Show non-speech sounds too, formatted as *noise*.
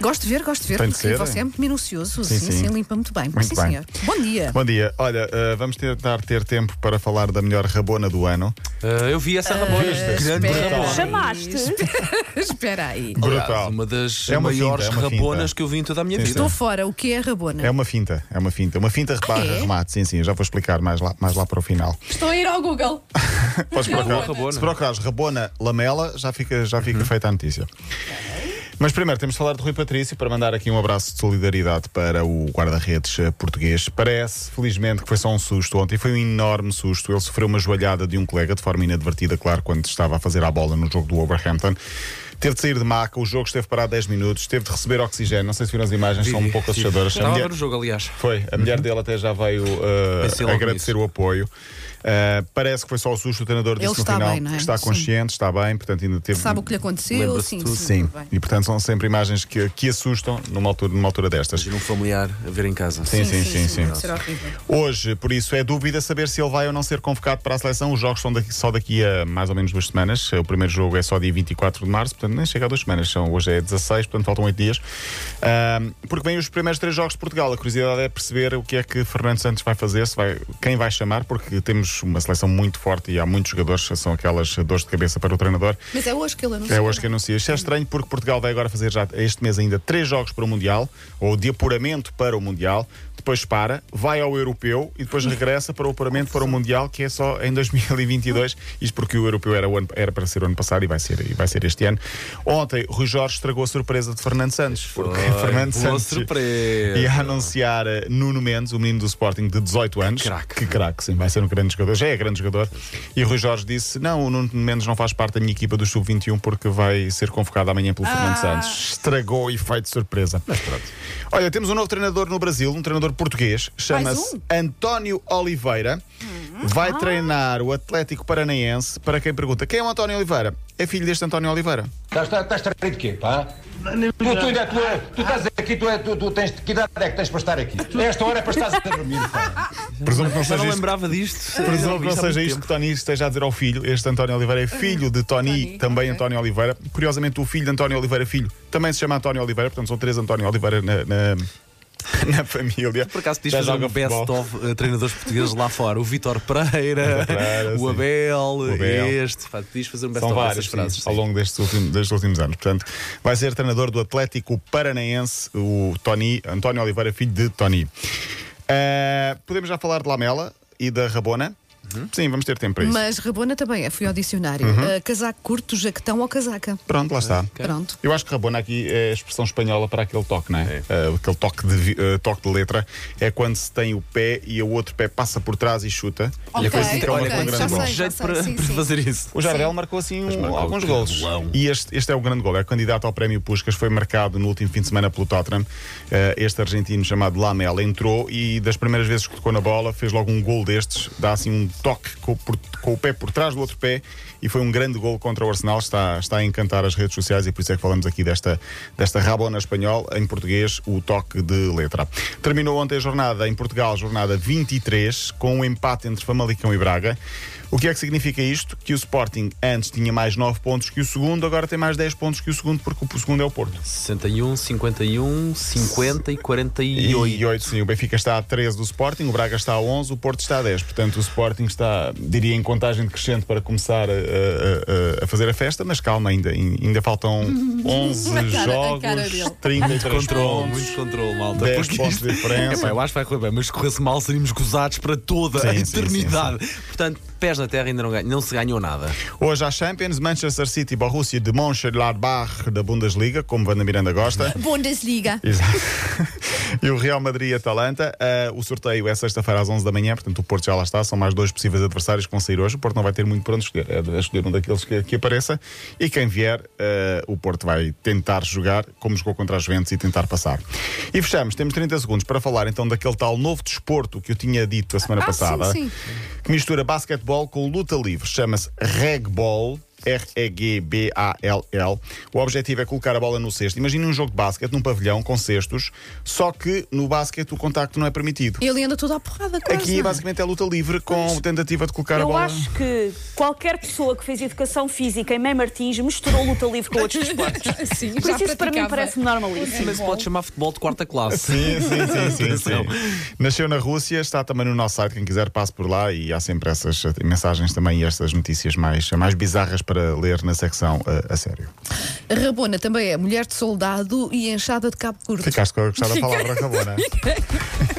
Gosto de ver, gosto de ver, Tem de porque ser, você é? muito minucioso. Sim, Sim, sim. sim, limpa muito bem. Muito sim, bem. senhor. Bom dia. Bom dia. Olha, uh, vamos tentar ter tempo para falar da melhor rabona do ano. Ah, eu vi essa rabona. Viste? Grande Espera rabona. aí, Chamaste? espera- aí. *laughs* Brutal. Uma das É uma maiores finta, é uma rabonas finta. que eu vi em toda a minha Sim, vida. Estou fora. O que é rabona? É uma finta, é uma finta. Uma finta barra é? remate, sim, sim, já vou explicar mais lá, mais lá para o final. Estou a ir ao Google. *laughs* Podes procurar. Rabona. Se procurares Rabona Lamela, já fica, já Uhum. fica feita a notícia. Mas primeiro temos de falar de Rui Patrício para mandar aqui um abraço de solidariedade para o guarda-redes eh, português. Parece, felizmente, que foi só um susto ontem. Foi um enorme susto. Ele sofreu uma joelhada de um colega de forma inadvertida, claro, quando estava a fazer a bola no jogo do Wolverhampton. Teve de sair de maca, o jogo esteve parado 10 minutos, teve de receber oxigênio. Não sei se viram as imagens, são um pouco assustadoras. A Estava a mulher- ver o jogo, aliás. foi, a mulher dele até já veio uh, agradecer nisso. o apoio. Uh, parece que foi só o susto, o treinador disse Ele no está final bem, é? que está Sim. consciente, está bem, portanto ainda teve. Sabe o que lhe aconteceu? Sim, tudo. sim. Sim, e portanto são sempre imagens que, que assustam numa altura, numa altura destas. Imagina um familiar a ver em casa. Sim, sim, sim, sim. Horrível. Hoje, por isso, é dúvida saber se ele vai ou não ser convocado para a seleção. Os jogos são daqui- só daqui a mais ou menos duas semanas. O primeiro jogo é só dia 24 de março, portanto nem chega a duas semanas. São, hoje é 16, portanto faltam 8 dias. Ahm, porque vêm os primeiros três jogos de Portugal. A curiosidade é perceber o que é que Fernando Santos vai fazer, se vai, quem vai chamar, porque temos uma seleção muito forte e há muitos jogadores, são aquelas dores de cabeça para o treinador. Mas é hoje que ele anunciou. É hoje que anuncia. Isto é estranho porque Portugal vai agora fazer já este mês ainda três jogos para o Mundial, ou de apuramento para o Mundial, depois para, vai ao Europeu e depois regressa para o apuramento para o Mundial, que é só em 2022. Isto porque o Europeu era, ano- era para ser o ano passado e vai ser, e vai ser este ano. Ontem, Rui Jorge estragou a surpresa de Fernando Santos. Porque *laughs* Fernando boa Santos surpresa. ia anunciar eh, Nuno Mendes, o menino do Sporting de 18 anos. craque. Que craque, sim, vai ser um grande jogador. Já é grande jogador. E Rui Jorge disse: Não, o Nuno Mendes não faz parte da minha equipa do Sub-21 porque vai ser convocado amanhã pelo Fernando Santos. Estragou o efeito de surpresa. Mas pronto. Olha, temos um novo treinador no Brasil, um treinador português, chama-se um? António Oliveira. Vai treinar o Atlético Paranaense. Para quem pergunta, quem é o António Oliveira? É filho deste António Oliveira. Estás, estás, estás traído de quê, pá? Tu, tu, ainda- tu, tu estás aqui, tu, é- tu, tu tens, que idade é que tens para estar aqui? Esta hora é para estar a dormir, pá. *laughs* Presumo que não Já seja não isto lembrava disto. Presumo que não seja isto que. Tony esteja a dizer ao filho. Este António Oliveira é filho de Tony, Tony, também ok. António Oliveira. Curiosamente, o filho de António Oliveira, filho, também se chama António Oliveira, portanto são três António Oliveira na, na, *laughs* na família. Por acaso podias fazer um best of eh, treinadores portugueses lá fora. O Vitor *laughs* Pereira, o. Abel, O Abel. este. Pá, podias fazer um best São of vários dessas frases. sim, ao longo destes últimos, destes últimos anos. Portanto, vai ser treinador do Atlético Paranaense, o Tony, António Oliveira, filho de Tony. Eh, podemos já falar de Lamela e da Rabona? Sim, vamos ter tempo para isso. Mas rabona também é. Fui ao dicionário. Uhum. Uh, casaco curto, jaquetão ou casaca. Pronto, lá está. Pronto. Eu acho que Rabona aqui é a expressão espanhola para aquele toque, não é? Uh, aquele toque de, uh, toque de letra é quando se tem o pé e o outro pé passa por trás e chuta. e Ok, foi assim que ele ok, marcou um já grande sei. gol. jeito para, sim, para sim. *laughs* fazer isso. O Jardel marcou assim um- marcou alguns golão. E este, este é o grande gol. É candidato ao prémio Puscas. Foi marcado no último fim de semana pelo Tottenham. Uh, este argentino chamado Lamela entrou e das primeiras vezes que tocou na bola fez logo um gol destes. Dá assim um toque com, o por- com o pé por trás do outro pé e foi um grande gol contra o Arsenal. Está, está a encantar as redes sociais e por isso é que falamos aqui desta, desta rabona espanhol. Em português, o toque de letra. Terminou ontem a jornada em Portugal, jornada 23, com um empate entre Famalicão e Braga. O que é que significa isto? Que o Sporting antes tinha mais 9 pontos que o segundo, agora tem mais 10 pontos que o segundo, porque o segundo é o Porto. 61, 51, 50 e E 48. 8, sim. O Benfica está a 13 do Sporting, o Braga está a 11, o Porto está a 10. Portanto, o Sporting está, diria, em contagem decrescente para começar a, a- a- fazer a festa, mas calma, ainda, ainda faltam *laughs* 11 A cara- jogos, cara dele. 33 Controle, pontos. muito controle, malta. 10 Porque pontos de diferença. Epá, eu acho que vai correr bem, mas se corresse mal seríamos gozados para toda a Sim, sim, eternidade. Portanto, pés na terra ainda não, ganha, não se ganhou nada. Hoje há Champions, Manchester City e Borussia de Mönchengladbach da Bundesliga, como Vanda Miranda gosta. Bundesliga. Exato. *laughs* e o Real Madrid e Atalanta. Ah, o sorteio é sexta-feira às 11 da manhã, portanto o Porto já lá está. São mais dois possíveis adversários que vão sair hoje. O Porto não vai ter muito para onde escolher. É escolher um daqueles que, que apareça. E quem vier, ah, o Porto vai tentar jogar como jogou contra a Juventus e tentar passar. E fechamos. Temos 30 segundos para falar então daquele tal novo desporto que eu tinha dito a semana Ah, passada. sim, sim. Que mistura basquetebol com luta livre. Chama-se regball. R-E-G-B-A-L-L. O objetivo é colocar a bola no cesto. Imagina um jogo de basquete num pavilhão com cestos, só que no basquete o contacto não é permitido. Ele anda tudo à porrada, quase. Aqui não é? basicamente é luta livre com tentativa de colocar a Eu bola. acho que qualquer pessoa que fez educação física em Mãe Martins misturou luta livre com outros desportos. *laughs* Sim, Por já isso isso para mim praticava. parece-me normalíssimo. Mas pode chamar futebol de quarta classe. Sim, sim, sim, sim, *laughs* sim. Nasceu na Rússia, está também no nosso site. Quem quiser, passe por lá e há sempre essas mensagens também e estas notícias mais, mais bizarras para ler na secção eh, a sério. A Rabona também é mulher de soldado e enxada de cabo curto. Ficaste com a gostar da palavra Rabona. *laughs*